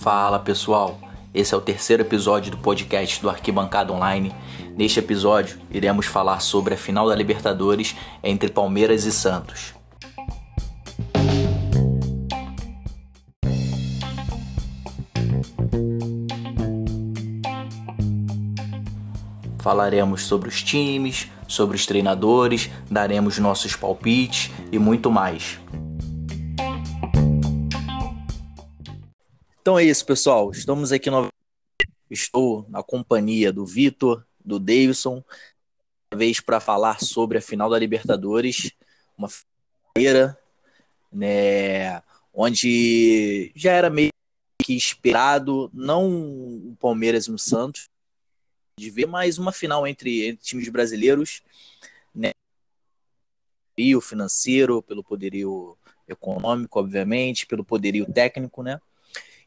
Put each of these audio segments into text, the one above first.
Fala pessoal, esse é o terceiro episódio do podcast do Arquibancada Online. Neste episódio, iremos falar sobre a final da Libertadores entre Palmeiras e Santos. Falaremos sobre os times, sobre os treinadores, daremos nossos palpites e muito mais. Então é isso, pessoal. Estamos aqui novamente. Estou na companhia do Vitor, do Davidson, vez para falar sobre a final da Libertadores, uma feira, né, onde já era meio que esperado, não o Palmeiras e o Santos, de ver mais uma final entre, entre times brasileiros, né? Poderio financeiro, pelo poderio econômico, obviamente, pelo poderio técnico, né?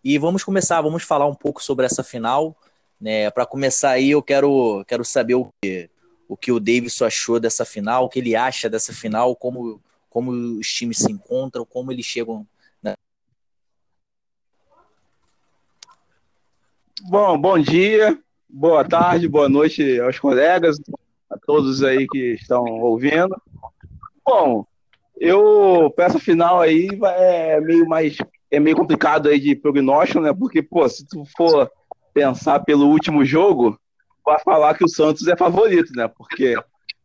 E vamos começar, vamos falar um pouco sobre essa final, né? Para começar aí, eu quero, quero saber o que o que o Davidson achou dessa final, o que ele acha dessa final, como como os times se encontram, como eles chegam? Bom, bom dia boa tarde, boa noite aos colegas, a todos aí que estão ouvindo. Bom, eu essa final aí é meio mais é meio complicado aí de prognóstico, né? Porque pô, se tu for pensar pelo último jogo, vai falar que o Santos é favorito, né? Porque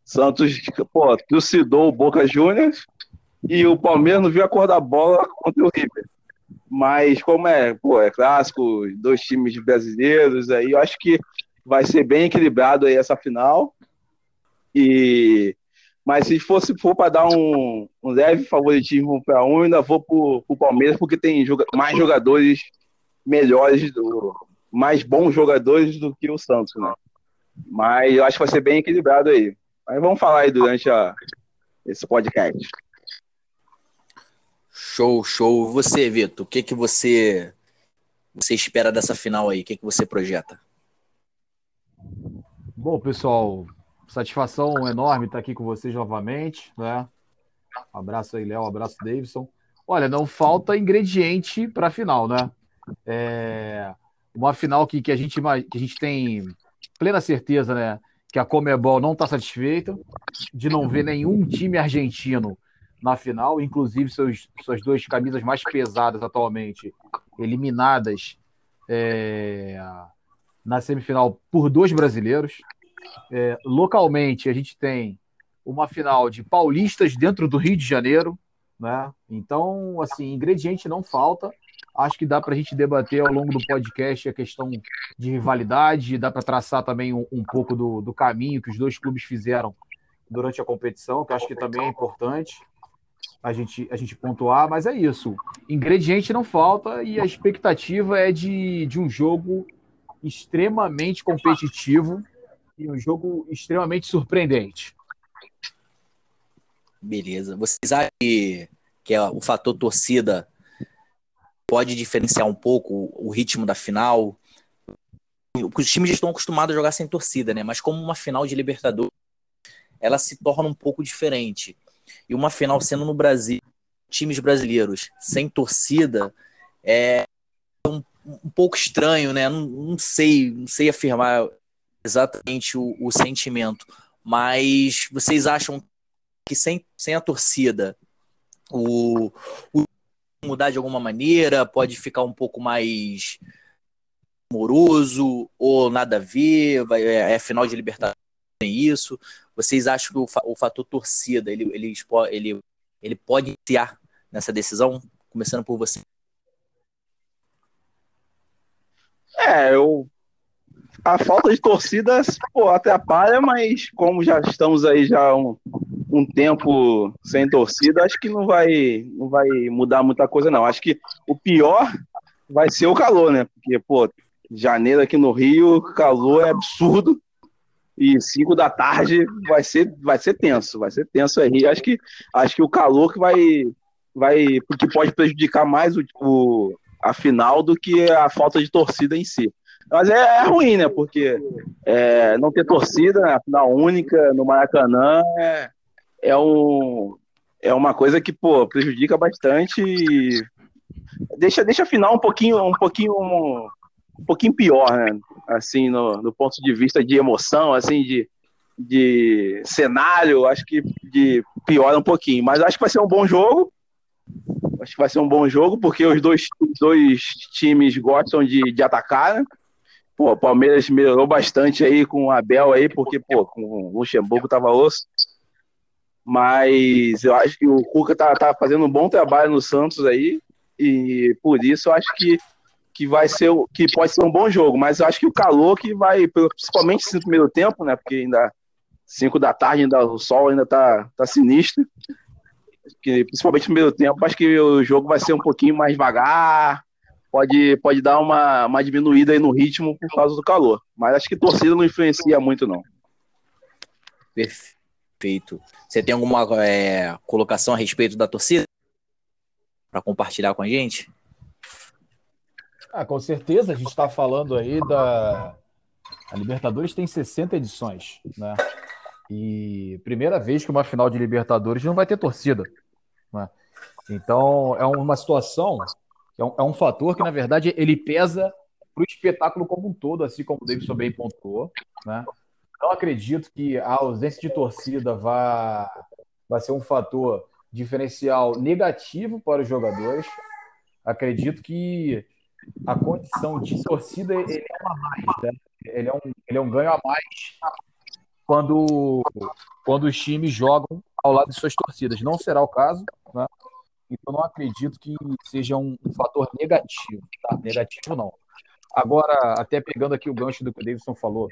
Santos, pô, trucidou o Boca Juniors e o Palmeiras não viu a cor da bola contra o River. Mas como é, pô, é clássico, dois times brasileiros aí, eu acho que vai ser bem equilibrado aí essa final. E mas se fosse for para dar um, um, leve favoritismo para um, ainda vou para o Palmeiras porque tem joga mais jogadores melhores, do, mais bons jogadores do que o Santos, né? Mas eu acho que vai ser bem equilibrado aí. Mas vamos falar aí durante a, esse podcast. Show, show. Você, Vitor, o que que você você espera dessa final aí? O que que você projeta? Bom, pessoal, satisfação enorme estar aqui com vocês novamente, né? Abraço aí, Léo, abraço, Davidson. Olha, não falta ingrediente para a final, né? É uma final que, que, a gente, que a gente tem plena certeza, né? Que a Comebol não está satisfeita de não ver nenhum time argentino na final, inclusive seus, suas duas camisas mais pesadas atualmente eliminadas é, na semifinal por dois brasileiros. É, localmente, a gente tem uma final de paulistas dentro do Rio de Janeiro, né? Então, assim, ingrediente não falta. Acho que dá para a gente debater ao longo do podcast a questão de rivalidade, dá para traçar também um, um pouco do, do, caminho que os dois clubes fizeram durante a competição, que acho que também é importante a gente, a gente pontuar, mas é isso. Ingrediente não falta e a expectativa é de, de um jogo extremamente competitivo e um jogo extremamente surpreendente. Beleza. Vocês acham que, que é o fator torcida pode diferenciar um pouco o ritmo da final? Os times estão acostumados a jogar sem torcida, né? Mas como uma final de Libertadores, ela se torna um pouco diferente. E uma final sendo no Brasil, times brasileiros sem torcida, é um pouco estranho, né? Não, não, sei, não sei afirmar exatamente o, o, sentimento, mas vocês acham que sem, sem a torcida o, o mudar de alguma maneira pode ficar um pouco mais amoroso ou nada a ver? Vai, é, é final de Libertadores tem isso? Vocês acham que o, o fator torcida ele, ele, ele, ele pode iniciar nessa decisão? Começando por você. É, eu. A falta de torcidas pô, atrapalha, mas como já estamos aí já um, um tempo sem torcida, acho que não vai, não vai mudar muita coisa, não. Acho que o pior vai ser o calor, né? Porque, pô, janeiro aqui no Rio, calor é absurdo. E 5 da tarde vai ser, vai ser tenso, vai ser tenso aí. Acho que, acho que o calor que vai, vai porque pode prejudicar mais o, o a final do que a falta de torcida em si. Mas é, é ruim, né? Porque é, não ter torcida, né? final única no Maracanã é, é, um, é uma coisa que, pô, prejudica bastante e deixa, deixa a final um pouquinho, um pouquinho, um, um pouquinho pior, né? Assim, no, no ponto de vista de emoção, assim, de, de cenário, acho que de piora um pouquinho. Mas acho que vai ser um bom jogo. Acho que vai ser um bom jogo, porque os dois, os dois times gostam de, de atacar, né? Pô, o Palmeiras melhorou bastante aí com o Abel aí, porque, pô, com o Luxemburgo tava osso. Mas eu acho que o Cuca tá, tá fazendo um bom trabalho no Santos aí. E por isso eu acho que, que vai ser que pode ser um bom jogo. Mas eu acho que o calor que vai, principalmente no primeiro tempo, né? Porque ainda 5 da tarde, ainda o sol ainda tá, tá sinistro. Que, principalmente no primeiro tempo, acho que o jogo vai ser um pouquinho mais devagar, pode, pode dar uma, uma diminuída aí no ritmo por causa do calor. Mas acho que torcida não influencia muito, não. Perfeito. Você tem alguma é, colocação a respeito da torcida? Para compartilhar com a gente? Ah, com certeza, a gente está falando aí da. A Libertadores tem 60 edições, né? E primeira vez que uma final de Libertadores não vai ter torcida. Né? Então é uma situação, é um, é um fator que, na verdade, ele pesa para o espetáculo como um todo, assim como o Davidson bem pontuou. Né? Não acredito que a ausência de torcida vá, vá ser um fator diferencial negativo para os jogadores. Acredito que a condição de torcida ele é mais, né? ele, é um, ele é um ganho a mais quando, quando os times jogam ao lado de suas torcidas. Não será o caso, né? Então não acredito que seja um, um fator negativo, tá? Negativo não. Agora, até pegando aqui o gancho do que o Davidson falou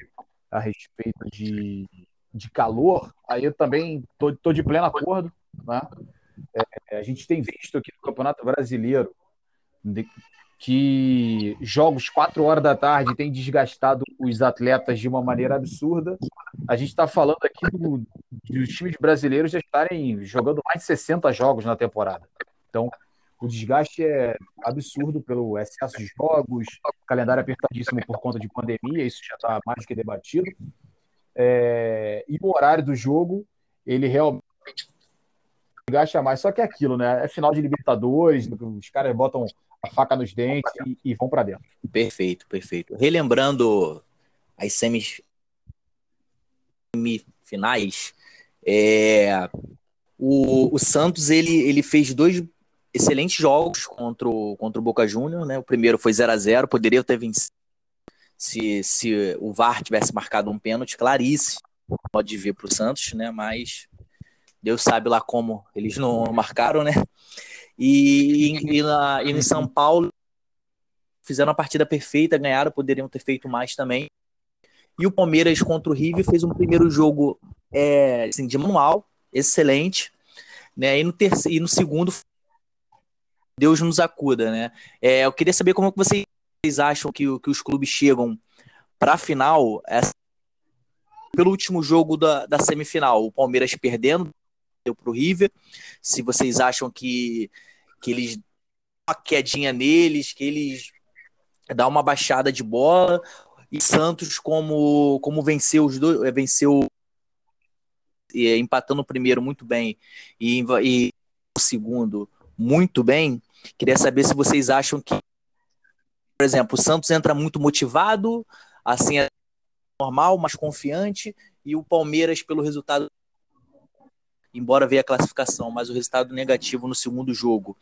a respeito de, de calor, aí eu também tô, tô de pleno acordo, né? É, a gente tem visto aqui no Campeonato Brasileiro que jogos 4 horas da tarde têm desgastado os atletas de uma maneira absurda. A gente está falando aqui do, dos times brasileiros já estarem jogando mais de 60 jogos na temporada. Então, o desgaste é absurdo pelo excesso de jogos, calendário apertadíssimo por conta de pandemia, isso já está mais que debatido. É, e o horário do jogo, ele realmente gasta mais. Só que é aquilo, né? É final de Libertadores, os caras botam a faca nos dentes e, e vão para dentro. Perfeito, perfeito. Relembrando as semifinais, é, o, o Santos ele, ele fez dois excelentes jogos contra o, contra o Boca Juniors, né? O primeiro foi 0 a 0 poderia ter vencido se, se o VAR tivesse marcado um pênalti claríssimo, pode vir para o Santos, né? Mas Deus sabe lá como eles não marcaram, né? E, e, na, e em São Paulo fizeram a partida perfeita, ganharam, poderiam ter feito mais também. E o Palmeiras contra o River fez um primeiro jogo é, assim, de manual, excelente. Né? E, no terceiro, e no segundo, Deus nos acuda. Né? É, eu queria saber como vocês acham que, que os clubes chegam para a final, pelo último jogo da, da semifinal. O Palmeiras perdendo para o River. Se vocês acham que que eles uma quedinha neles, que eles dá uma baixada de bola e Santos como como venceu os dois, é, venceu é, empatando o primeiro muito bem e, e o segundo muito bem. Queria saber se vocês acham que, por exemplo, o Santos entra muito motivado, assim é normal, mais confiante, e o Palmeiras pelo resultado embora veja a classificação, mas o resultado negativo no segundo jogo,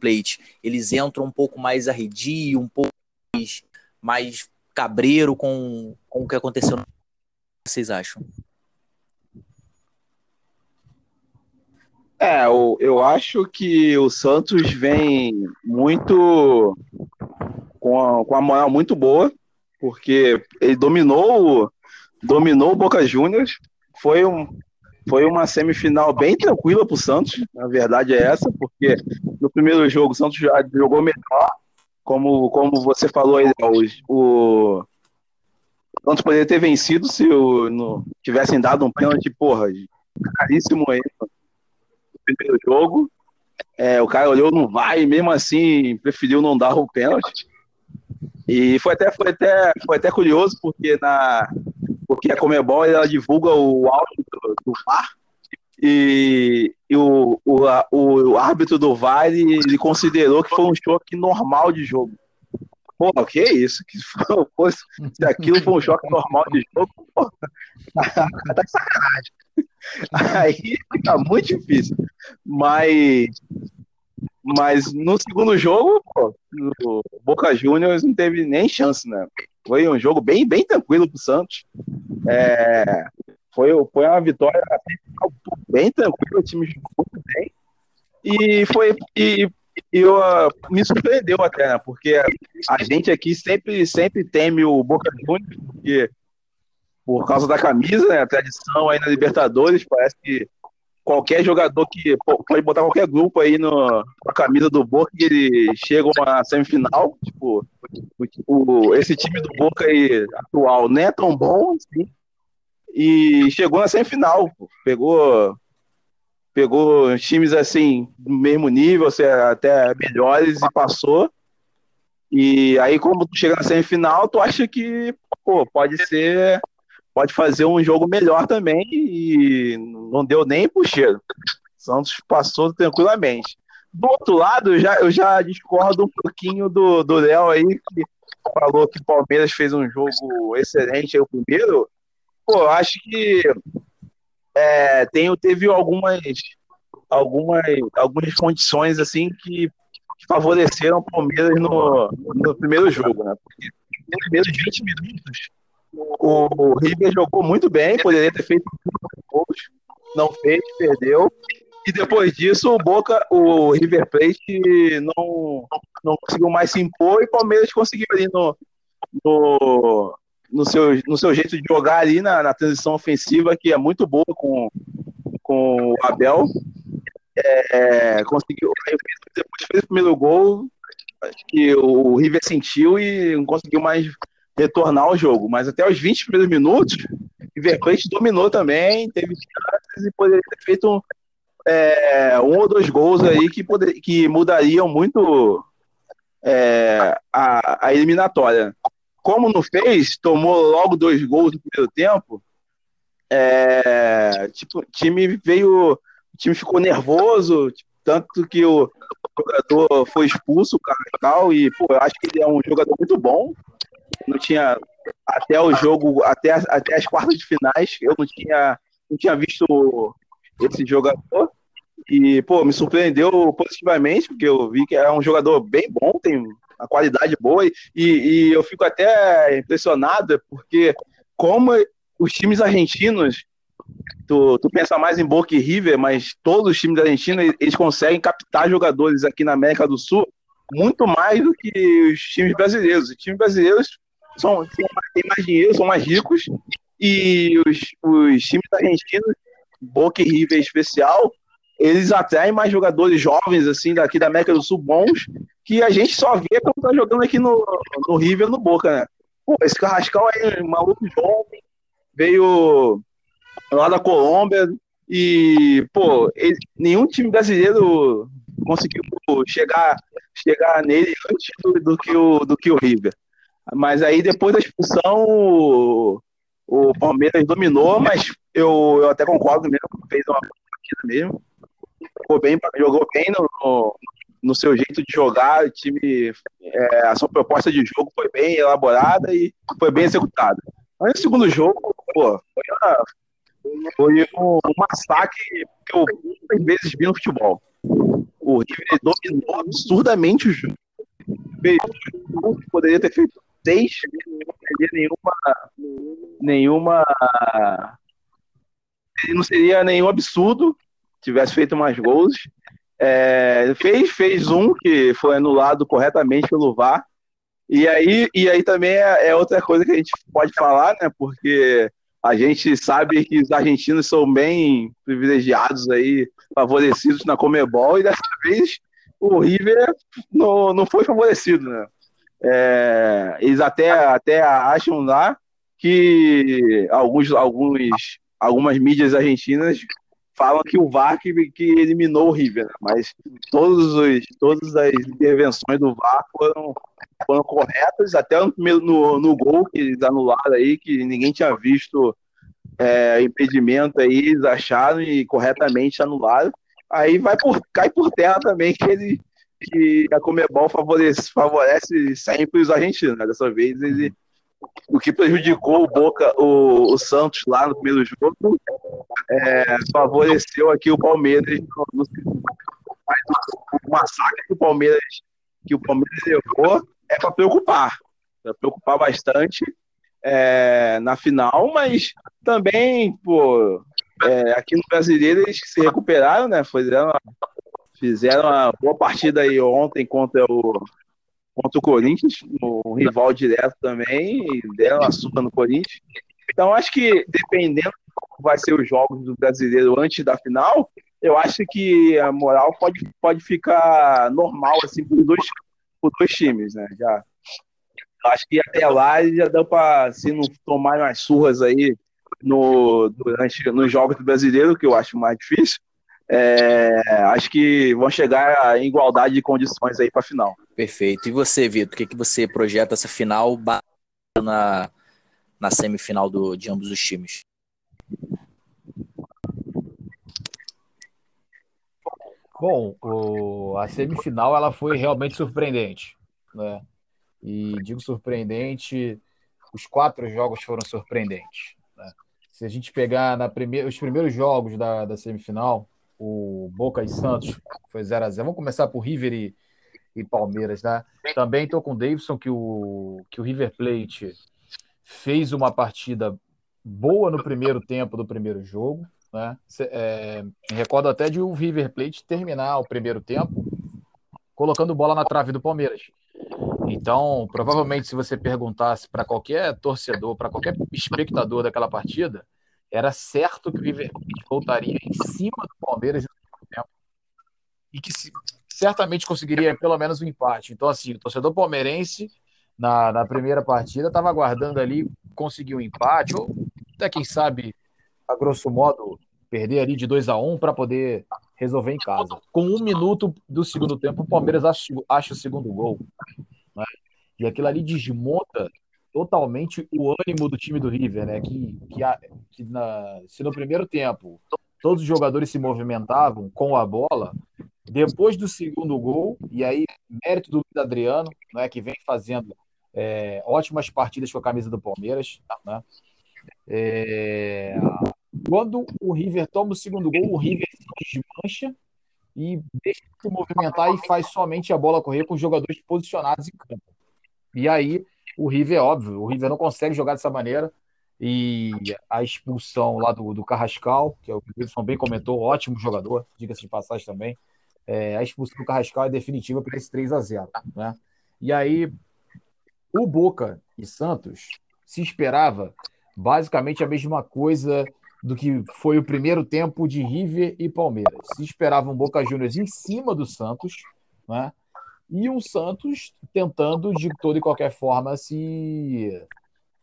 Plate, eles entram um pouco mais arredio, um pouco mais, mais cabreiro com, com o que aconteceu. O que vocês acham? É, eu, eu acho que o Santos vem muito com a, com a moral muito boa, porque ele dominou dominou o Boca Juniors, foi um, foi uma semifinal bem tranquila para o Santos, na verdade é essa, porque no primeiro jogo o Santos já jogou melhor, como, como você falou aí, o, o Santos poderia ter vencido se o, no, tivessem dado um pênalti, porra, caríssimo aí no primeiro jogo. É, o cara olhou, não vai, mesmo assim preferiu não dar o pênalti. E foi até, foi até, foi até curioso, porque na, porque a Comebol ela divulga o áudio do, do VAR e, e o, o, a, o, árbitro do VAR ele, ele, considerou que foi um choque normal de jogo. Pô, que isso? Que fosse, se aquilo foi um choque normal de jogo, pô, tá de sacanagem. Aí fica muito difícil. Mas, mas no segundo jogo, pô, o Boca Juniors não teve nem chance, né? Foi um jogo bem, bem tranquilo pro Santos. É, foi, foi uma vitória bem tranquila, o time jogou muito bem. E foi. E, eu, uh, me surpreendeu até, né? Porque a gente aqui sempre, sempre teme o Boca Juniors, porque por causa da camisa, né? A tradição aí na Libertadores, parece que qualquer jogador que pode botar qualquer grupo aí no, camisa do Boca e ele chega uma semifinal, tipo, o, esse time do Boca aí, atual não é tão bom assim, e chegou na semifinal, pegou pegou times assim do mesmo nível, até melhores e passou. E aí como tu chega na semifinal, tu acha que pô, pode ser pode fazer um jogo melhor também e não deu nem pro cheiro. Santos passou tranquilamente. Do outro lado, eu já, eu já discordo um pouquinho do Léo aí, que falou que o Palmeiras fez um jogo excelente aí, o primeiro. Pô, acho que é, tem, teve algumas, algumas, algumas condições assim que, que favoreceram o Palmeiras no, no primeiro jogo, né? Porque nos primeiros 20 minutos o River jogou muito bem, poderia ter feito gols, não fez, perdeu. E depois disso, o Boca, o River Plate não, não conseguiu mais se impor e o Palmeiras conseguiu ali no, no, no, seu, no seu jeito de jogar ali na, na transição ofensiva, que é muito boa com, com o Abel. É, conseguiu, depois fez o primeiro gol, que o River sentiu e não conseguiu mais retornar ao jogo. Mas até os 20 primeiros minutos, Plate dominou também, teve chances e poderia ter feito um, é, um ou dois gols aí que, poder, que mudariam muito é, a, a eliminatória. Como não fez, tomou logo dois gols no primeiro tempo. É, tipo, o time veio, o time ficou nervoso, tanto que o jogador foi expulso, o Carrascal, e pô, eu acho que ele é um jogador muito bom, não tinha até o jogo, até, até as quartas de finais, eu não tinha, não tinha visto esse jogador. E, pô, me surpreendeu positivamente, porque eu vi que é um jogador bem bom, tem uma qualidade boa, e, e eu fico até impressionado, porque como os times argentinos, tu, tu pensa mais em Boca e River, mas todos os times argentinos, eles conseguem captar jogadores aqui na América do Sul muito mais do que os times brasileiros. Os times brasileiros são, têm mais dinheiro, são mais ricos, e os, os times argentinos, Boca e River especial, eles atraem mais jogadores jovens, assim, daqui da América do Sul, bons, que a gente só vê quando tá jogando aqui no, no River no Boca, né? Pô, esse Carrascal aí, maluco jovem, veio lá da Colômbia, e, pô, ele, nenhum time brasileiro conseguiu chegar, chegar nele antes do, do, que o, do que o River. Mas aí depois da expulsão, o, o Palmeiras dominou, mas eu, eu até concordo mesmo, fez uma partida mesmo. Jogou bem, jogou bem no, no seu jeito de jogar, o time, é, a sua proposta de jogo foi bem elaborada e foi bem executada. Mas no segundo jogo, pô, foi, uma, foi um, um massacre que eu muitas vezes vi no futebol. O River dominou absurdamente o jogo. Fez poderia ter feito seis, não nenhuma. nenhuma. Não seria nenhum absurdo tivesse feito mais gols. É, fez, fez um que foi anulado corretamente pelo VAR. E aí, e aí também é, é, outra coisa que a gente pode falar, né? Porque a gente sabe que os argentinos são bem privilegiados aí, favorecidos na Comebol, e dessa vez o River não, não foi favorecido, né? É, eles até, até acham lá que alguns, alguns, algumas mídias argentinas falam que o VAR que, que eliminou o River, né? mas todos os, todas as intervenções do VAR foram, foram corretas, até no, no, no gol que eles anularam aí, que ninguém tinha visto é, impedimento aí, eles acharam e corretamente anularam. aí vai por, cai por terra também que ele que a Comebol favorece, favorece sempre os argentinos. Né? Dessa vez ele o que prejudicou o Boca, o, o Santos lá no primeiro jogo, é, favoreceu aqui o Palmeiras no, o massacre que o Palmeiras que o Palmeiras levou é para preocupar, para preocupar bastante é, na final, mas também, pô, é, aqui no Brasileiro eles se recuperaram, né? Fizeram, fizeram uma boa partida aí ontem contra o contra o Corinthians, um rival direto também, e deram uma surra no Corinthians. Então, acho que dependendo como vai ser os jogos do brasileiro antes da final, eu acho que a moral pode, pode ficar normal assim para os dois, dois times, né? Já acho que até lá já dá para se não tomar umas surras aí no, durante nos jogos do brasileiro, que eu acho mais difícil. É, acho que vão chegar em igualdade de condições aí para a final. Perfeito. E você, Vitor, o que, que você projeta essa final na, na semifinal do, de ambos os times? Bom, o, a semifinal ela foi realmente surpreendente, né? E digo surpreendente, os quatro jogos foram surpreendentes. Né? Se a gente pegar na primeira, os primeiros jogos da, da semifinal, o Boca e Santos foi 0 a 0 Vamos começar por River e, e Palmeiras, né? Também estou com o Davidson que o, que o River Plate fez uma partida boa no primeiro tempo do primeiro jogo, né? É, recordo até de o River Plate terminar o primeiro tempo colocando bola na trave do Palmeiras. Então, provavelmente, se você perguntasse para qualquer torcedor, para qualquer espectador daquela partida, era certo que o Plate voltaria em cima do Palmeiras tempo e que certamente conseguiria pelo menos um empate. Então, assim, o torcedor palmeirense na, na primeira partida estava aguardando ali conseguir um empate ou até quem sabe, a grosso modo, perder ali de 2 a 1 um para poder resolver em casa. Com um minuto do segundo tempo, o Palmeiras acha, acha o segundo gol. Né? E aquilo ali desmonta totalmente o ânimo do time do River, né? Que, que, que na, se no primeiro tempo todos os jogadores se movimentavam com a bola, depois do segundo gol, e aí mérito do Adriano, né, que vem fazendo é, ótimas partidas com a camisa do Palmeiras, né? É, quando o River toma o segundo gol, o River se desmancha e deixa de movimentar e faz somente a bola correr com os jogadores posicionados em campo. E aí o River, óbvio, o River não consegue jogar dessa maneira. E a expulsão lá do, do Carrascal, que é o Wilson bem comentou, ótimo jogador, diga-se de passagem também. É, a expulsão do Carrascal é definitiva para esse 3 a 0 né? E aí, o Boca e Santos se esperava basicamente a mesma coisa do que foi o primeiro tempo de River e Palmeiras. Se esperava um Boca Juniors em cima do Santos, né? E um Santos tentando de toda e qualquer forma se,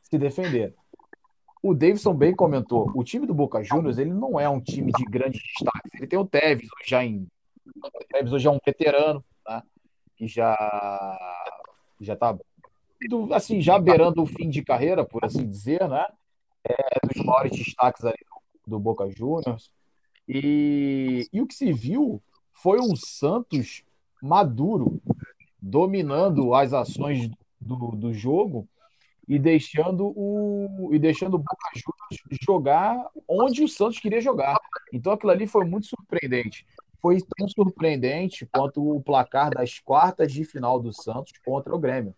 se defender. O Davidson bem comentou, o time do Boca Juniors ele não é um time de grandes destaques. Ele tem o Tevez já em o Tevez hoje é um veterano, né? que já já está assim já beirando o fim de carreira, por assim dizer, né? É dos maiores destaques ali do, do Boca Juniors. E, e o que se viu foi um Santos maduro, dominando as ações do, do jogo e deixando o e deixando o Boca Juniors jogar onde o Santos queria jogar. Então aquilo ali foi muito surpreendente. Foi tão surpreendente quanto o placar das quartas de final do Santos contra o Grêmio.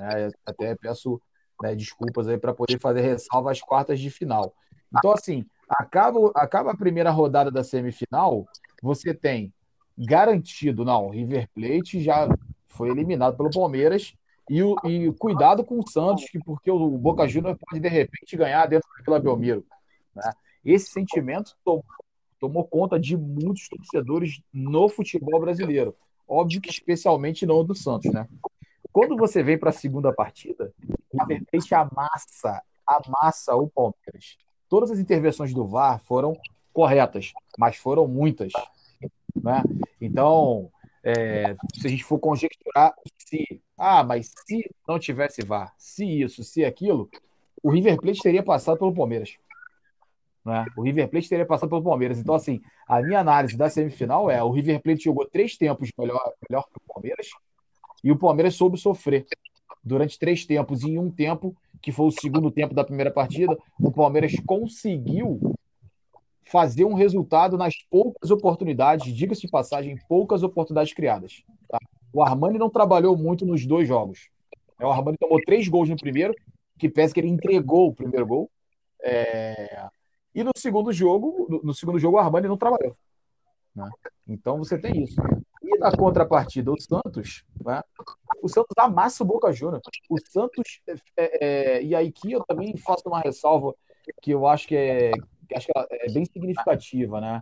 É, até peço né, desculpas aí para poder fazer ressalva às quartas de final. Então, assim, acaba, acaba a primeira rodada da semifinal, você tem garantido. Não, River Plate já foi eliminado pelo Palmeiras. E, e cuidado com o Santos, que porque o Boca Juniors pode de repente ganhar dentro da Vila Belmiro. Né? Esse sentimento tomou, tomou conta de muitos torcedores no futebol brasileiro. Óbvio que especialmente não do Santos, né? Quando você vem para a segunda partida, o River Plate amassa, amassa o Palmeiras. Todas as intervenções do VAR foram corretas, mas foram muitas. Né? Então, é, se a gente for conjecturar se, ah, mas se não tivesse VAR, se isso, se aquilo, o River Plate teria passado pelo Palmeiras. Né? O River Plate teria passado pelo Palmeiras. Então, assim, A minha análise da semifinal é: o River Plate jogou três tempos melhor, melhor que o Palmeiras e o Palmeiras soube sofrer durante três tempos. E em um tempo, que foi o segundo tempo da primeira partida, o Palmeiras conseguiu fazer um resultado nas poucas oportunidades, diga-se de passagem, poucas oportunidades criadas. Tá? O Armani não trabalhou muito nos dois jogos. O Armani tomou três gols no primeiro, que pese que ele entregou o primeiro gol. É... E no segundo jogo, no segundo jogo, o Armani não trabalhou. Né? Então você tem isso. E na contrapartida, o Santos, né? o Santos amassa o Boca Juniors. O Santos, é, é, e aí que eu também faço uma ressalva que eu acho que é, acho que é bem significativa, né?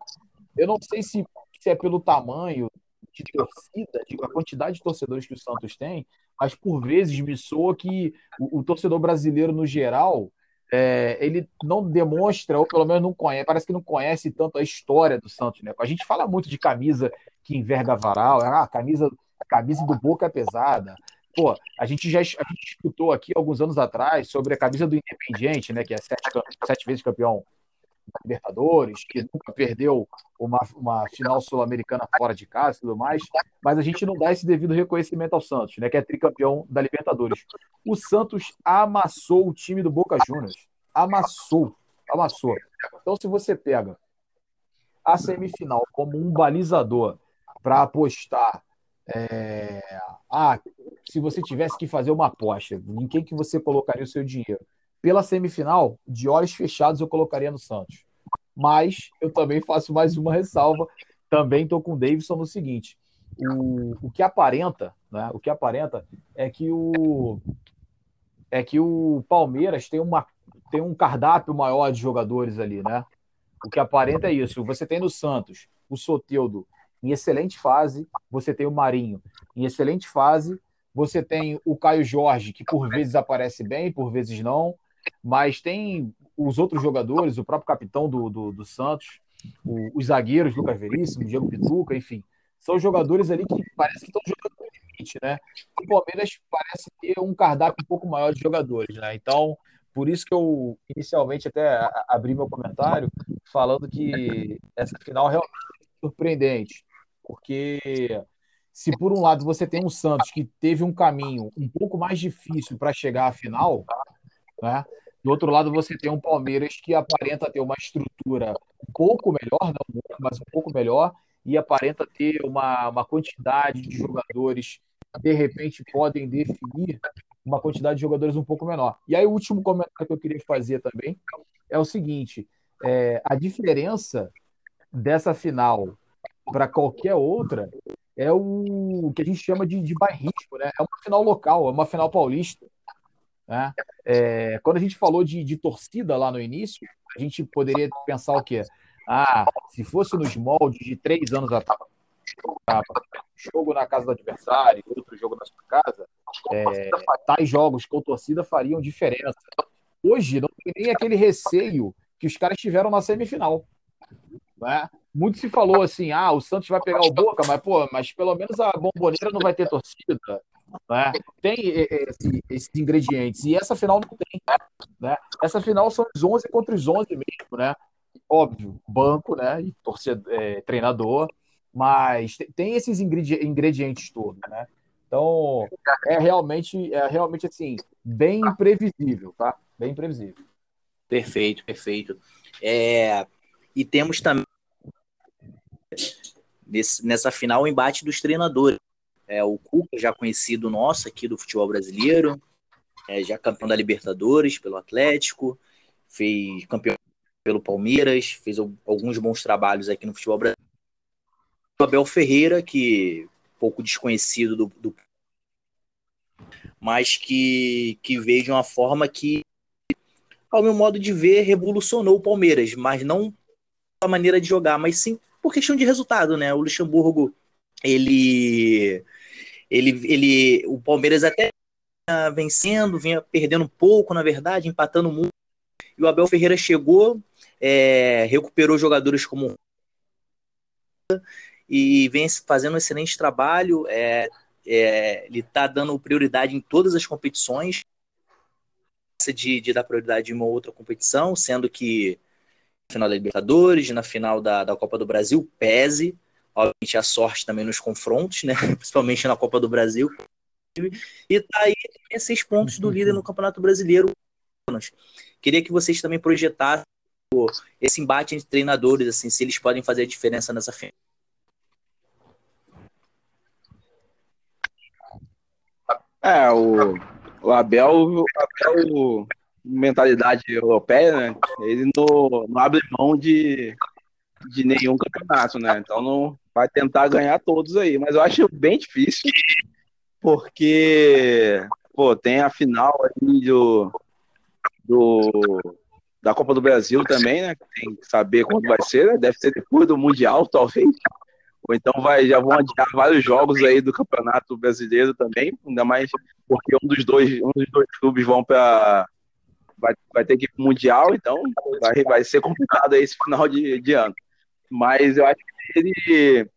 Eu não sei se, se é pelo tamanho de torcida, a quantidade de torcedores que o Santos tem, mas por vezes me soa que o, o torcedor brasileiro, no geral, é, ele não demonstra, ou pelo menos não conhece, parece que não conhece tanto a história do Santos. Né? A gente fala muito de camisa que enverga varal, ah, a camisa, camisa do Boca é pesada. Pô, a gente já a gente escutou aqui alguns anos atrás sobre a camisa do Independiente, né, que é sete, sete vezes campeão da Libertadores, que nunca perdeu uma, uma final sul-americana fora de casa e tudo mais, mas a gente não dá esse devido reconhecimento ao Santos, né, que é tricampeão da Libertadores. O Santos amassou o time do Boca Juniors. Amassou. Amassou. Então, se você pega a semifinal como um balizador para apostar. É... Ah, se você tivesse que fazer uma aposta, em quem que você colocaria o seu dinheiro? Pela semifinal, de olhos fechados, eu colocaria no Santos. Mas eu também faço mais uma ressalva. Também estou com o Davidson no seguinte: o, o que aparenta, né? O que aparenta é que o é que o Palmeiras tem uma tem um cardápio maior de jogadores ali, né? O que aparenta é isso. Você tem no Santos o Soteudo em excelente fase, você tem o Marinho em excelente fase, você tem o Caio Jorge, que por vezes aparece bem, por vezes não, mas tem os outros jogadores, o próprio capitão do, do, do Santos, o, os zagueiros, Lucas Veríssimo, Diego Pituca, enfim, são jogadores ali que parece que estão jogando no limite, né? O Palmeiras parece ter um cardápio um pouco maior de jogadores, né? Então, por isso que eu inicialmente até abri meu comentário falando que essa final realmente é surpreendente porque se por um lado você tem um Santos que teve um caminho um pouco mais difícil para chegar à final, né? Do outro lado você tem um Palmeiras que aparenta ter uma estrutura um pouco melhor, não muito, mas um pouco melhor, e aparenta ter uma, uma quantidade de jogadores que de repente podem definir uma quantidade de jogadores um pouco menor. E aí o último comentário que eu queria fazer também é o seguinte: é, a diferença dessa final para qualquer outra é o que a gente chama de, de bairrismo, né? É uma final local, é uma final paulista. Né? É, quando a gente falou de, de torcida lá no início, a gente poderia pensar o quê? Ah, se fosse nos moldes de três anos atrás, jogo na casa do adversário, outro jogo na sua casa, é, tais jogos com torcida fariam diferença. Hoje não tem nem aquele receio que os caras tiveram na semifinal. Né? Muito se falou assim, ah, o Santos vai pegar o Boca, mas, pô, mas pelo menos a bomboneira não vai ter torcida. Né? Tem esse, esses ingredientes. E essa final não tem. Né? Essa final são os 11 contra os 11 mesmo, né? Óbvio, banco, né? E torcedor, é, treinador. Mas tem esses ingredientes todos, né? Então, é realmente, é realmente assim, bem imprevisível, tá? Bem imprevisível. Perfeito, perfeito. É, e temos também nesse, nessa final o embate dos treinadores. É, o Cuca, já conhecido nosso aqui do futebol brasileiro, é, já campeão da Libertadores pelo Atlético, fez campeão pelo Palmeiras, fez alguns bons trabalhos aqui no futebol brasileiro. O Abel Ferreira, que pouco desconhecido do, do mas que, que veio de uma forma que, ao meu modo de ver, revolucionou o Palmeiras, mas não a maneira de jogar, mas sim por questão de resultado, né? O Luxemburgo, ele, ele, ele, o Palmeiras até vinha vencendo, vinha perdendo um pouco, na verdade, empatando muito. E o Abel Ferreira chegou, é, recuperou jogadores como e vem fazendo um excelente trabalho. É, é, ele está dando prioridade em todas as competições, de, de dar prioridade em uma outra competição, sendo que final da Libertadores, na final da, da Copa do Brasil, pese, obviamente, a sorte também nos confrontos, né? Principalmente na Copa do Brasil. E tá aí seis pontos do líder no Campeonato Brasileiro. Queria que vocês também projetassem esse embate entre treinadores, assim, se eles podem fazer a diferença nessa final. É, o, o Abel, o Abel, mentalidade europeia, né? Ele não, não abre mão de, de nenhum campeonato, né? Então não vai tentar ganhar todos aí. Mas eu acho bem difícil, porque pô, tem a final aí do, do, da Copa do Brasil também, né? Tem que saber quando vai ser, né? Deve ser depois do Mundial, talvez. Ou então vai, já vão adiar vários jogos aí do Campeonato Brasileiro também, ainda mais porque um dos dois, um dos dois clubes vão para vai, vai ter que ir pro Mundial, então vai, vai ser complicado aí esse final de, de ano. Mas eu acho que ele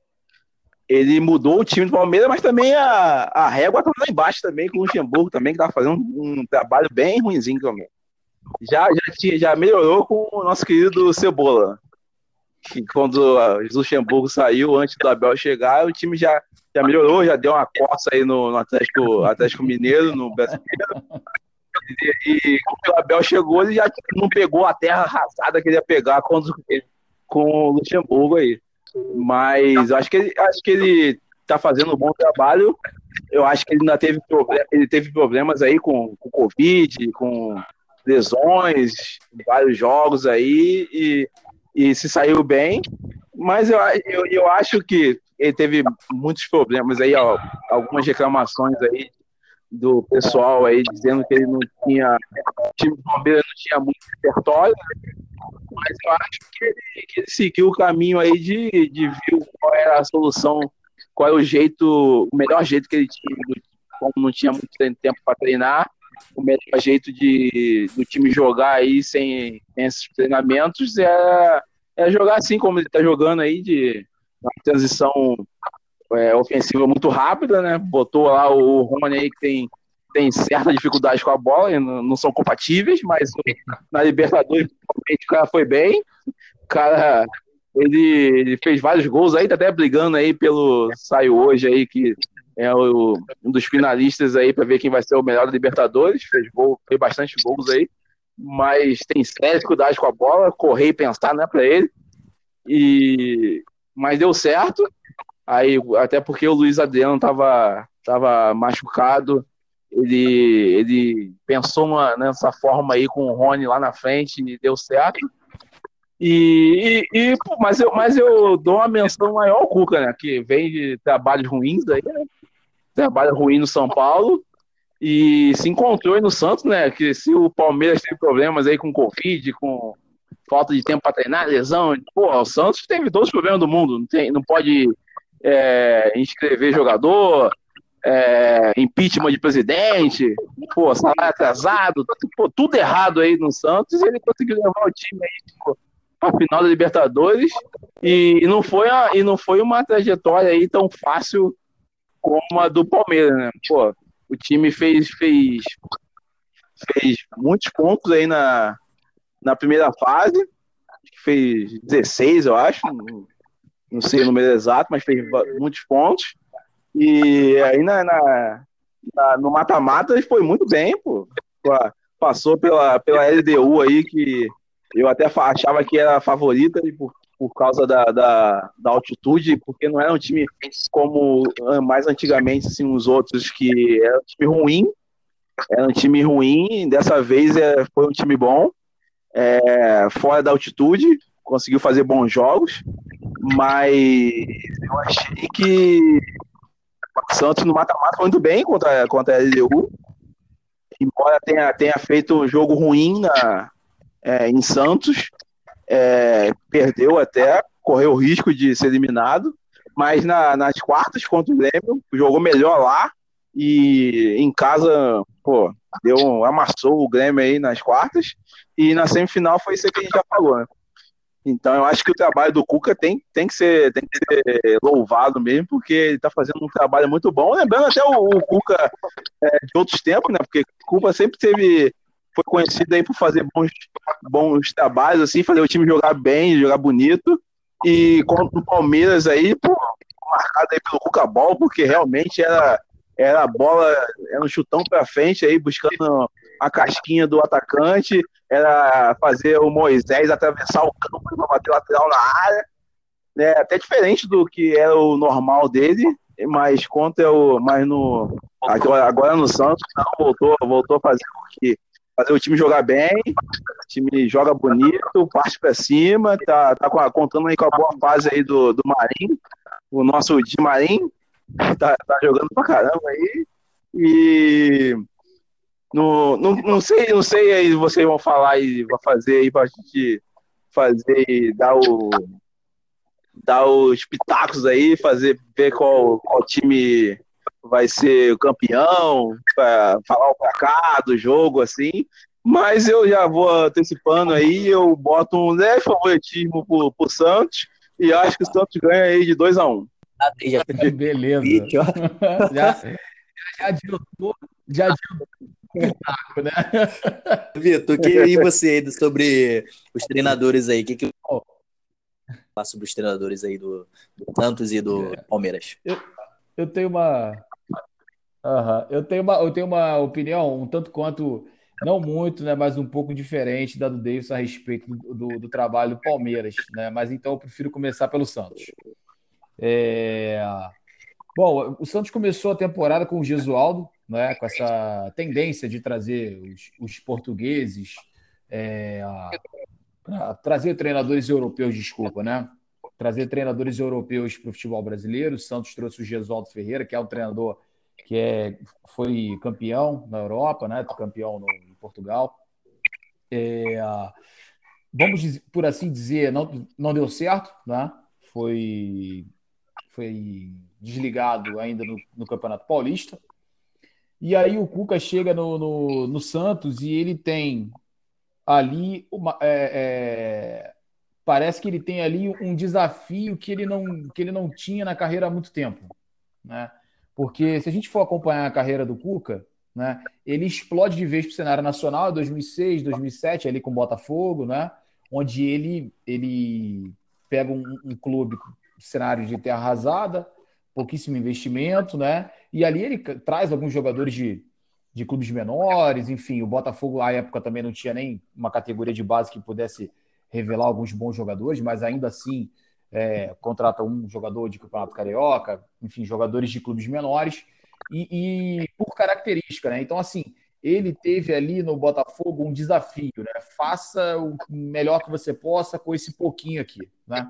ele mudou o time do Palmeiras, mas também a, a régua tá lá embaixo também, com o Luxemburgo também, que tá fazendo um, trabalho bem ruimzinho também. Já, já, tinha, já melhorou com o nosso querido Cebola que quando o Luxemburgo saiu, antes do Abel chegar, o time já, já melhorou, já deu uma coça aí no, no Atlético, Atlético Mineiro, no Brasileiro. E, e quando o Abel chegou, ele já não pegou a terra arrasada que ele ia pegar com, com o Luxemburgo aí. Mas acho que ele, acho que ele tá fazendo um bom trabalho. Eu acho que ele ainda teve, ele teve problemas aí com, com Covid, com lesões, vários jogos aí, e e se saiu bem, mas eu, eu, eu acho que ele teve muitos problemas aí, ó, algumas reclamações aí do pessoal aí dizendo que ele não tinha, o time do Palmeiras não tinha muito repertório, mas eu acho que ele, que ele seguiu o caminho aí de, de ver qual era a solução, qual era o jeito, o melhor jeito que ele tinha, como não tinha muito tempo para treinar, o melhor jeito de do time jogar aí sem, sem esses treinamentos é, é jogar assim como ele está jogando aí, de uma transição é, ofensiva muito rápida, né? Botou lá o Rony aí que tem, tem certa dificuldade com a bola, não, não são compatíveis, mas na Libertadores o cara foi bem. O cara ele, ele, fez vários gols aí, tá até brigando aí pelo. Saiu hoje aí que é o, um dos finalistas aí para ver quem vai ser o melhor da Libertadores. Fez, gol, fez bastante gols aí, mas tem séria dificuldade com a bola, correr e pensar não é para ele. E, mas deu certo. Aí, até porque o Luiz Adriano tava, tava machucado, ele, ele pensou uma, nessa forma aí com o Rony lá na frente e deu certo. E, e, e, mas, eu, mas eu dou uma menção maior ao Cuca, né? Que vem de trabalhos ruins aí, né? Trabalho ruim no São Paulo e se encontrou aí no Santos, né? Que se o Palmeiras teve problemas aí com Covid, com falta de tempo para treinar, lesão, pô, o Santos teve todos os problemas do mundo, não, tem, não pode é, inscrever jogador, é, impeachment de presidente, pô, salário atrasado, pô, tudo errado aí no Santos, e ele conseguiu levar o time aí para a final da Libertadores e, e, não foi a, e não foi uma trajetória aí tão fácil como a do Palmeiras, né? Pô, o time fez fez fez muitos pontos aí na, na primeira fase, fez 16, eu acho, não sei o número exato, mas fez muitos pontos. E aí na, na, na no mata-mata foi muito bem, pô. Passou pela, pela LDU aí, que eu até achava que era a favorita por, por causa da, da, da, altitude, porque não era um time como mais antigamente, assim, os outros, que era um time ruim, era um time ruim, dessa vez é, foi um time bom, é, fora da altitude, conseguiu fazer bons jogos, mas eu achei que Santos no mata-mata muito bem contra, contra a LDU, embora tenha, tenha feito um jogo ruim na, é, em Santos, é, perdeu até, correu o risco de ser eliminado, mas na, nas quartas contra o Grêmio, jogou melhor lá e em casa, pô, deu, amassou o Grêmio aí nas quartas. E na semifinal foi isso que a gente já falou, né? Então eu acho que o trabalho do Cuca tem, tem, que, ser, tem que ser louvado mesmo, porque ele está fazendo um trabalho muito bom. Lembrando até o, o Cuca é, de outros tempos, né? Porque o Cuca sempre teve foi conhecido aí por fazer bons, bons trabalhos, assim, fazer o time jogar bem, jogar bonito. E contra o Palmeiras aí, pô, marcado aí pelo Cuca Ball, porque realmente era, era a bola, era um chutão para frente aí, buscando a casquinha do atacante, era fazer o Moisés atravessar o campo para bater lateral na área. Né? Até diferente do que era o normal dele, mas contra o. Mas no. Agora, no Santos, não, voltou, voltou a fazer o que fazer o time jogar bem, o time joga bonito, parte para cima, tá, tá contando aí com a boa fase aí do, do Marinho, o nosso Di Marinho, tá, tá jogando pra caramba aí, e no, não, não sei, não sei aí vocês vão falar e vão fazer aí pra gente fazer, dar o dar os pitacos aí, fazer ver qual, qual time vai ser o campeão, para falar o placar do jogo, assim. Mas eu já vou antecipando aí, eu boto um leve favoritismo pro, pro Santos e acho que o Santos ganha aí de 2 a 1 um. Beleza. já, já adiantou, já adiantou o né? Vitor, que e você sobre os treinadores aí? O que, que falar sobre os treinadores aí do, do Santos e do é. Palmeiras? Eu, eu tenho uma, Uhum. Eu, tenho uma, eu tenho uma opinião um tanto quanto, não muito, né, mas um pouco diferente da do Davis a respeito do, do, do trabalho do Palmeiras. Né? Mas então eu prefiro começar pelo Santos. É... Bom, o Santos começou a temporada com o Gesualdo, né, com essa tendência de trazer os, os portugueses, é, trazer treinadores europeus, desculpa, né? Trazer treinadores europeus para o futebol brasileiro. O Santos trouxe o Gesualdo Ferreira, que é um treinador que é, foi campeão na Europa, né? campeão no, em Portugal. É, vamos por assim dizer, não, não deu certo, né? foi, foi desligado ainda no, no Campeonato Paulista. E aí o Cuca chega no, no, no Santos e ele tem ali uma, é, é, parece que ele tem ali um desafio que ele não que ele não tinha na carreira há muito tempo, né? Porque se a gente for acompanhar a carreira do Cuca, né, ele explode de vez para o cenário nacional, 2006, 2007, ali com o Botafogo, né, onde ele, ele pega um, um clube cenário de terra arrasada, pouquíssimo investimento, né, e ali ele traz alguns jogadores de, de clubes menores, enfim, o Botafogo à época também não tinha nem uma categoria de base que pudesse revelar alguns bons jogadores, mas ainda assim é, contrata um jogador de campeonato carioca, enfim, jogadores de clubes menores, e, e, por característica, né? Então, assim, ele teve ali no Botafogo um desafio, né? Faça o melhor que você possa com esse pouquinho aqui, né?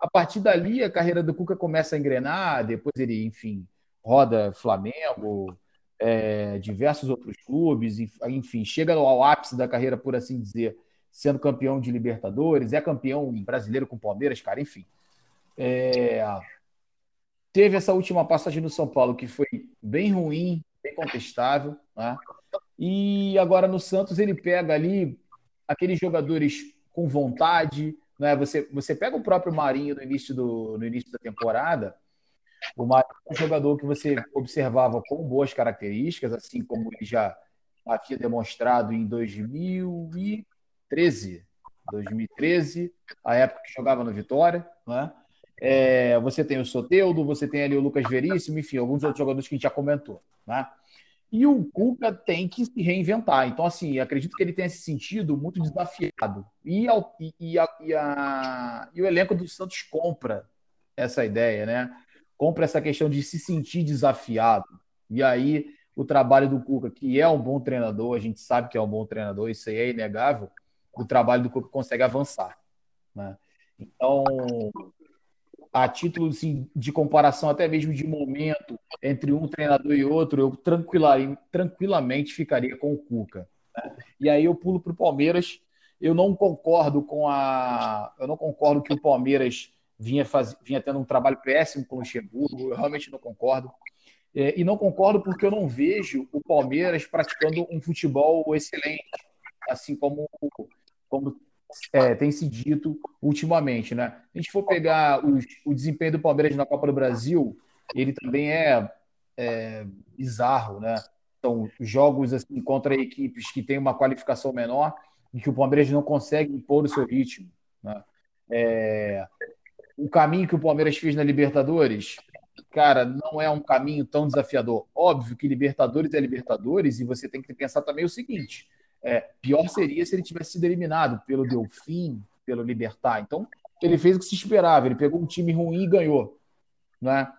A partir dali, a carreira do Cuca começa a engrenar, depois ele, enfim, roda Flamengo, é, diversos outros clubes, enfim, chega ao ápice da carreira, por assim dizer, sendo campeão de Libertadores, é campeão brasileiro com Palmeiras, cara, enfim. É... Teve essa última passagem no São Paulo que foi bem ruim, bem contestável, né? E agora no Santos ele pega ali aqueles jogadores com vontade, né? Você, você pega o próprio Marinho no início, do, no início da temporada, o Marinho é um jogador que você observava com boas características, assim como ele já havia demonstrado em 2000 e 2013. 2013, a época que jogava no Vitória, né? É, você tem o Soteudo, você tem ali o Lucas Veríssimo, enfim, alguns outros jogadores que a gente já comentou, né? E o Cuca tem que se reinventar. Então, assim, acredito que ele tenha se sentido muito desafiado. E, e, e, a, e, a, e o elenco do Santos compra essa ideia, né? Compra essa questão de se sentir desafiado. E aí, o trabalho do Cuca, que é um bom treinador, a gente sabe que é um bom treinador, isso aí é inegável, o trabalho do Cuca consegue avançar. Né? Então, a título assim, de comparação, até mesmo de momento, entre um treinador e outro, eu tranquilamente ficaria com o Cuca. Né? E aí eu pulo para o Palmeiras. Eu não concordo com a. Eu não concordo que o Palmeiras vinha, faz... vinha tendo um trabalho péssimo com o Luxemburgo. Eu realmente não concordo. É, e não concordo porque eu não vejo o Palmeiras praticando um futebol excelente, assim como como é, tem se dito ultimamente, né? Se a gente for pegar os, o desempenho do Palmeiras na Copa do Brasil, ele também é, é bizarro, né? são jogos assim contra equipes que têm uma qualificação menor e que o Palmeiras não consegue impor o seu ritmo. Né? É, o caminho que o Palmeiras fez na Libertadores, cara, não é um caminho tão desafiador. Óbvio que Libertadores é Libertadores e você tem que pensar também o seguinte: é, pior seria se ele tivesse sido eliminado pelo Delfim, pelo Libertar. Então, ele fez o que se esperava, ele pegou um time ruim e ganhou. Né?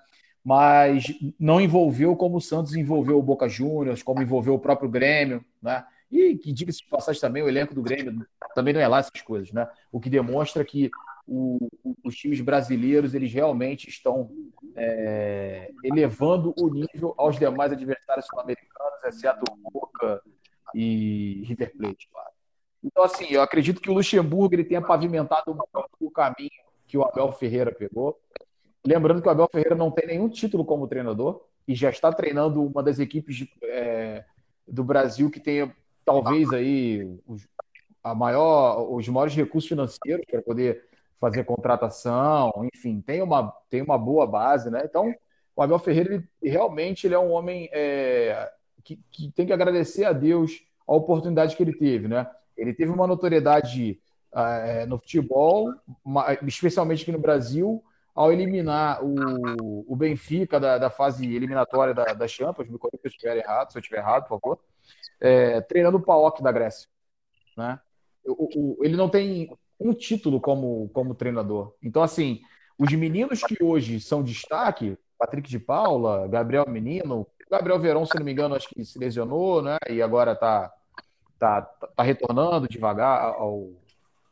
Mas não envolveu como o Santos envolveu o Boca Juniors, como envolveu o próprio Grêmio, né? E que, diga-se de passagem também, o elenco do Grêmio também não é lá essas coisas, né? O que demonstra que o, os times brasileiros eles realmente estão é, elevando o nível aos demais adversários sul-americanos, exceto Boca e River Plate, claro. Então, assim, eu acredito que o Luxemburgo ele tenha pavimentado o caminho que o Abel Ferreira pegou. Lembrando que o Abel Ferreira não tem nenhum título como treinador e já está treinando uma das equipes de, é, do Brasil que tem talvez aí os, a maior, os maiores recursos financeiros para poder fazer contratação, enfim, tem uma, tem uma boa base, né? Então, o Abel Ferreira, ele, realmente, ele é um homem é, que, que tem que agradecer a Deus a oportunidade que ele teve, né? Ele teve uma notoriedade é, no futebol, especialmente aqui no Brasil, ao eliminar o, o Benfica da, da fase eliminatória da, da Champions, me corrija se eu estiver errado, se eu estiver errado, por favor, é, treinando o PAOK da Grécia. Né? O, o, ele não tem um título como, como treinador. Então, assim, os meninos que hoje são destaque, Patrick de Paula, Gabriel Menino, Gabriel Verão, se não me engano, acho que se lesionou, né? E agora está tá, tá retornando devagar ao,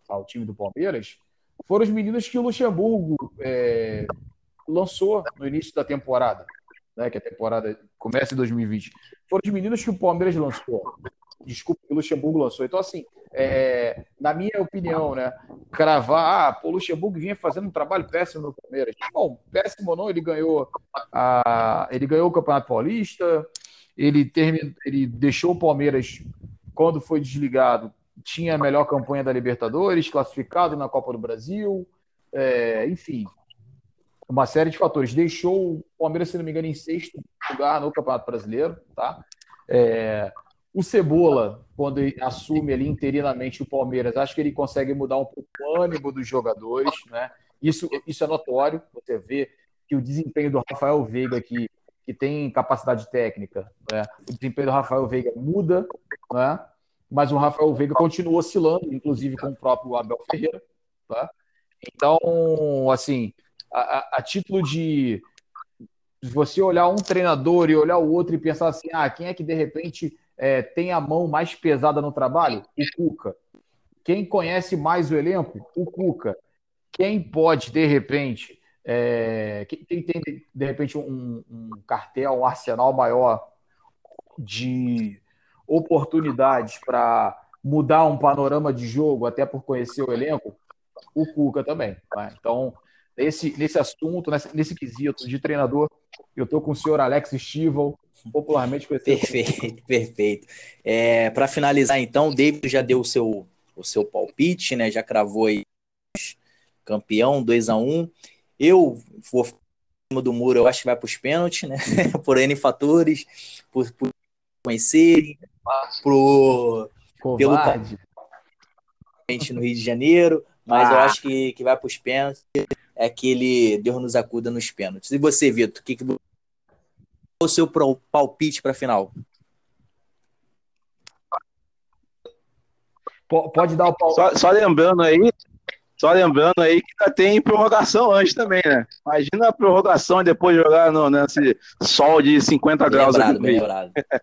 ao time do Palmeiras. Foram os meninos que o Luxemburgo é, lançou no início da temporada, né? Que a temporada começa em 2020. Foram os meninos que o Palmeiras lançou. Desculpa, que o Luxemburgo lançou. Então, assim, é, na minha opinião, né, cravar, ah, pô, o Luxemburgo vinha fazendo um trabalho péssimo no Palmeiras. Bom, péssimo ou não, ele ganhou, a, ele ganhou o Campeonato Paulista, ele, terminou, ele deixou o Palmeiras, quando foi desligado, tinha a melhor campanha da Libertadores, classificado na Copa do Brasil, é, enfim, uma série de fatores. Deixou o Palmeiras, se não me engano, em sexto lugar no Campeonato Brasileiro, tá? É, o Cebola, quando assume ali interinamente o Palmeiras, acho que ele consegue mudar um pouco o ânimo dos jogadores, né? Isso, isso é notório. Você vê que o desempenho do Rafael Veiga, que, que tem capacidade técnica, né? o desempenho do Rafael Veiga muda, né? mas o Rafael Veiga continua oscilando, inclusive com o próprio Abel Ferreira. Tá? Então, assim, a, a, título de você olhar um treinador e olhar o outro e pensar assim, ah, quem é que de repente é, tem a mão mais pesada no trabalho? O Cuca. Quem conhece mais o elenco? O Cuca. Quem pode, de repente, é, quem tem, de repente, um, um cartel, um arsenal maior de oportunidades para mudar um panorama de jogo, até por conhecer o elenco? O Cuca também. Tá? Então, nesse, nesse assunto, nesse, nesse quesito de treinador, eu estou com o senhor Alex Stival, popularmente conhecido. Perfeito, perfeito. É, Para finalizar, então, o David já deu o seu, o seu palpite, né? Já cravou aí campeão, 2 a 1 um. Eu vou cima do muro, eu acho que vai para os pênaltis, né? por N fatores, por, por conhecerem, pro, pelo no Rio de Janeiro, mas ah. eu acho que, que vai para os pênaltis. É aquele Deus nos acuda nos pênaltis. E você, Vitor, o que, que o seu palpite para a final? Pode dar o palpite. Só, só, lembrando aí, só lembrando aí que ainda tem prorrogação antes também, né? Imagina a prorrogação e depois jogar no, nesse sol de 50 graus lembrado, aqui. Lembrado.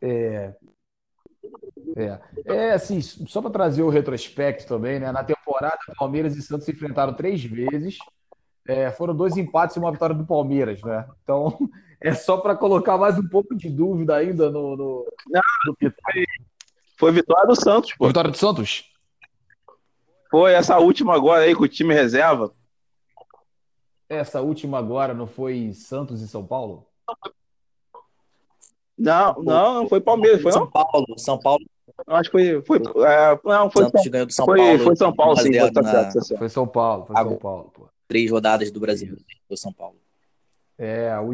é, é, é assim, só para trazer o retrospecto também, né? Na temporada, Palmeiras e Santos se enfrentaram três vezes. É, foram dois empates e uma vitória do Palmeiras, né? Então, é só para colocar mais um pouco de dúvida ainda no. no, Não, no... Foi, foi vitória do Santos, pô. Vitória do Santos? Foi essa última agora aí com o time reserva. Essa última agora não foi Santos e São Paulo? Não, não, não foi Palmeiras, foi São Paulo, São Paulo. Acho que foi, foi é, não, foi Santos ganhou do São foi, Paulo. Foi São Paulo, sim, foi, tá certo, tá certo. foi São Paulo, foi São Paulo, pô três rodadas do Brasil, do São Paulo. É, o...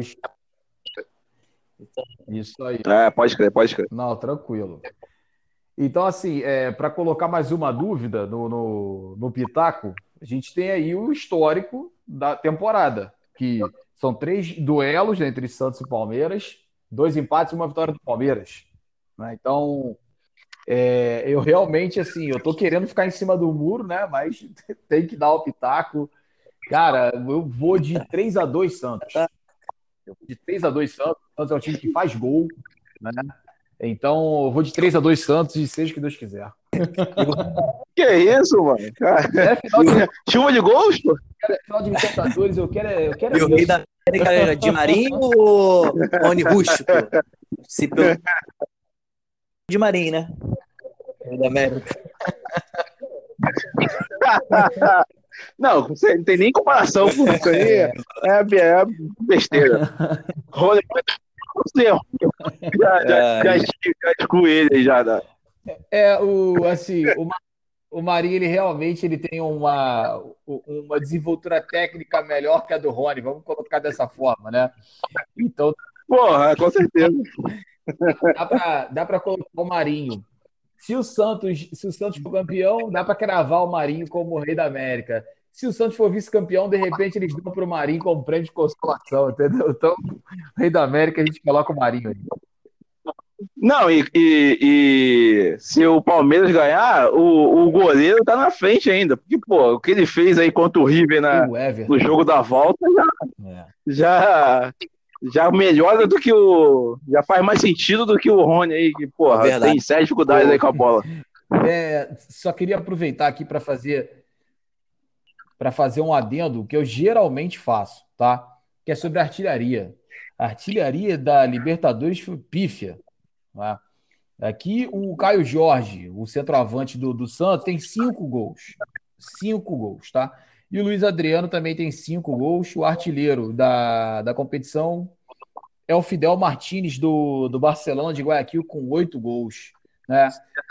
Isso aí. É, pode crer, pode crer. Não, tranquilo. Então, assim, é, para colocar mais uma dúvida no, no, no Pitaco, a gente tem aí o histórico da temporada, que são três duelos entre Santos e Palmeiras, dois empates e uma vitória do Palmeiras. Né? Então, é, eu realmente, assim, eu tô querendo ficar em cima do muro, né? Mas tem que dar o pitaco. Cara, eu vou de 3 a 2 Santos. De 3 a 2 Santos. Santos é um time que faz gol, né? Então, eu vou de 3 a 2 Santos e seja o que Deus quiser. Que isso, mano? É final de... Chuva de gols, pô? Final de Libertadores, eu quero. Eu quero o rei da América de Marinho ou Rony Rústico? Se pelo... De Marinho, né? Rei da América. Não, não tem nem comparação com isso aí. É, é besteira. Rony já, já, já, já, já ele já. Né? É, o, assim, o, o Marinho, ele realmente ele tem uma, uma desenvoltura técnica melhor que a do Rony, vamos colocar dessa forma, né? Então. Porra, com certeza. Dá para colocar o Marinho. Se o Santos, se o Santos for campeão, dá para cravar o Marinho como o rei da América. Se o Santos for vice-campeão, de repente eles dão para o Marinho como prêmio de consolação, entendeu? Então, rei da América, a gente coloca o Marinho aí. Não, e, e, e, se o Palmeiras ganhar, o, o goleiro tá na frente ainda. Porque, pô, o que ele fez aí contra o River na, o no jogo da volta já, é. já, já melhora do que o. Já faz mais sentido do que o Rony aí, que, porra, é tem sérias dificuldades aí com a bola. É, só queria aproveitar aqui para fazer para fazer um adendo que eu geralmente faço, tá? Que é sobre artilharia. A artilharia da Libertadores foi pífia. Né? Aqui o Caio Jorge, o centroavante do, do Santos, tem cinco gols. Cinco gols, tá? E o Luiz Adriano também tem cinco gols. O artilheiro da, da competição é o Fidel Martinez do, do Barcelona de Guayaquil com oito gols. Né?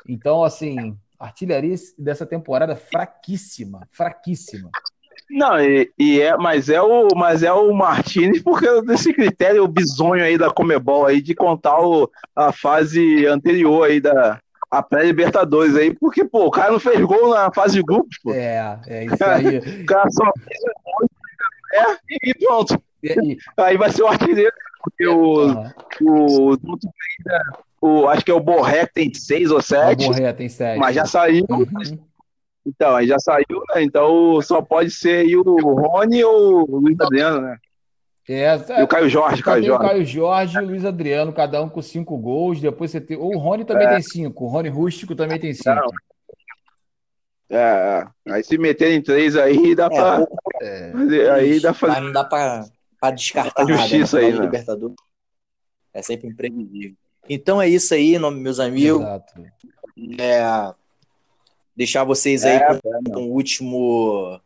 Então, assim, artilharia dessa temporada fraquíssima, fraquíssima. Não, e, e, é, mas é o, mas é o Martinez porque desse critério bizonho aí da Comebol aí de contar o, a fase anterior aí da a pré-libertadores aí, porque pô, o cara não fez gol na fase de grupos, pô. É, é isso aí. o cara só fez gol é, e pronto. E aí? aí vai ser o artilheiro, porque é, o, o, o, o, acho que é o Borré que tem seis ou sete. O Borré tem sete. Mas já saiu. Uhum. Então, aí já saiu, né? Então só pode ser aí o Rony ou o Luiz Adriano, né? É, e o Caio Jorge, Caio Jorge. O Caio Jorge e o Luiz Adriano, cada um com cinco gols. Depois você tem. O Rony também é. tem cinco. O Rony Rústico também tem cinco. Não. É, é, aí se meter em três aí dá é, pra. É, aí dá pra. não dá pra, pra descartar a justiça nada, né? aí, né? Libertador. É sempre imprevisível. Então é isso aí, meus amigos. Exato. É, deixar vocês aí é, com, é, com, o último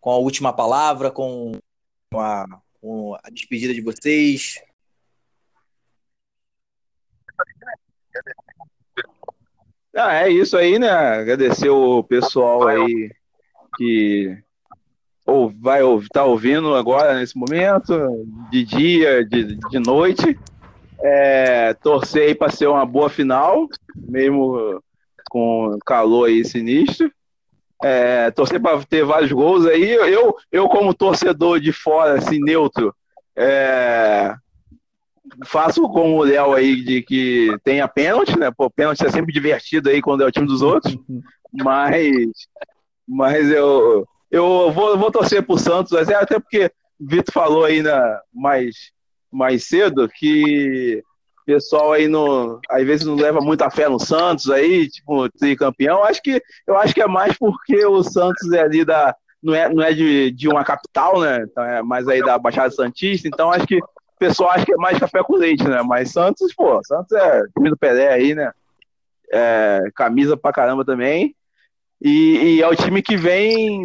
com a última palavra, com a, com a despedida de vocês. Ah, é isso aí, né? Agradecer o pessoal aí que ou vai estar tá ouvindo agora nesse momento, de dia, de, de noite. É, torcer aí para ser uma boa final, mesmo com calor aí sinistro. É, torcer para ter vários gols aí. Eu, eu como torcedor de fora, assim, neutro, é, faço como o Léo aí de que tenha pênalti, né? Pô, pênalti é sempre divertido aí quando é o time dos outros. Mas, mas eu, eu vou, vou torcer pro Santos, até porque o Vitor falou aí na, mais, mais cedo que pessoal aí no, às vezes não leva muita fé no Santos aí, tipo, tricampeão. Acho que eu acho que é mais porque o Santos é ali da não é, não é de, de uma capital, né? Então é mais aí da Baixada Santista, então acho que o pessoal acha que é mais café com leite, né? Mas Santos, pô, Santos é time do Pelé aí, né? É, camisa pra caramba também. E, e, é o time que vem,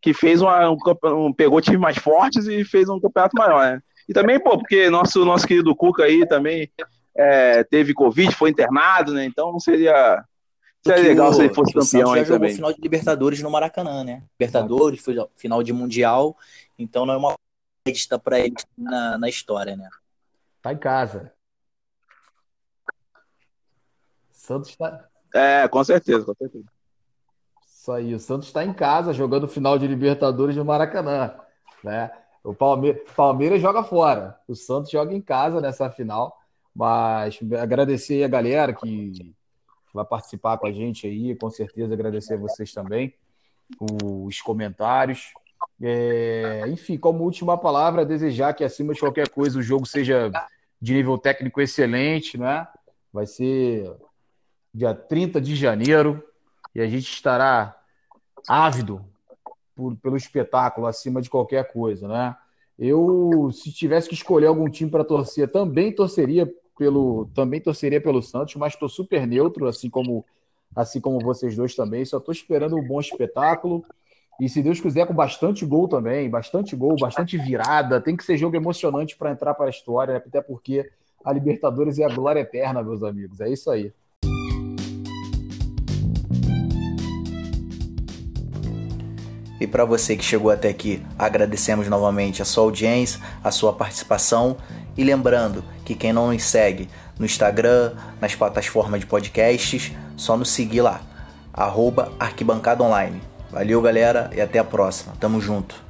que fez uma, um, um, pegou times mais fortes e fez um campeonato maior, né? E também, pô, porque nosso, nosso querido Cuca aí também é, teve Covid, foi internado, né? Então seria, seria legal o, se ele fosse campeão aí também. final de Libertadores no Maracanã, né? Libertadores, foi final de Mundial, então não é uma lista para ele na, na história, né? Tá em casa. Santos está. É, com certeza, com certeza. Isso aí, o Santos está em casa jogando final de Libertadores no Maracanã. Né? O Palmeiras, Palmeiras joga fora, o Santos joga em casa nessa final. Mas agradecer a galera que vai participar com a gente aí, com certeza agradecer a vocês também, os comentários. É, enfim, como última palavra, desejar que acima de qualquer coisa o jogo seja de nível técnico excelente, né? Vai ser dia 30 de janeiro e a gente estará ávido por, pelo espetáculo acima de qualquer coisa, né? Eu, se tivesse que escolher algum time para torcer, também torceria pelo também torceria pelo Santos, mas estou super neutro, assim como assim como vocês dois também. Só estou esperando um bom espetáculo. E se Deus quiser, com bastante gol também, bastante gol, bastante virada. Tem que ser jogo emocionante para entrar para a história, até porque a Libertadores é a glória eterna, meus amigos. É isso aí. E para você que chegou até aqui, agradecemos novamente a sua audiência, a sua participação. E lembrando que quem não nos segue no Instagram, nas plataformas de podcasts, só nos seguir lá, arroba Arquibancada Online. Valeu, galera, e até a próxima. Tamo junto.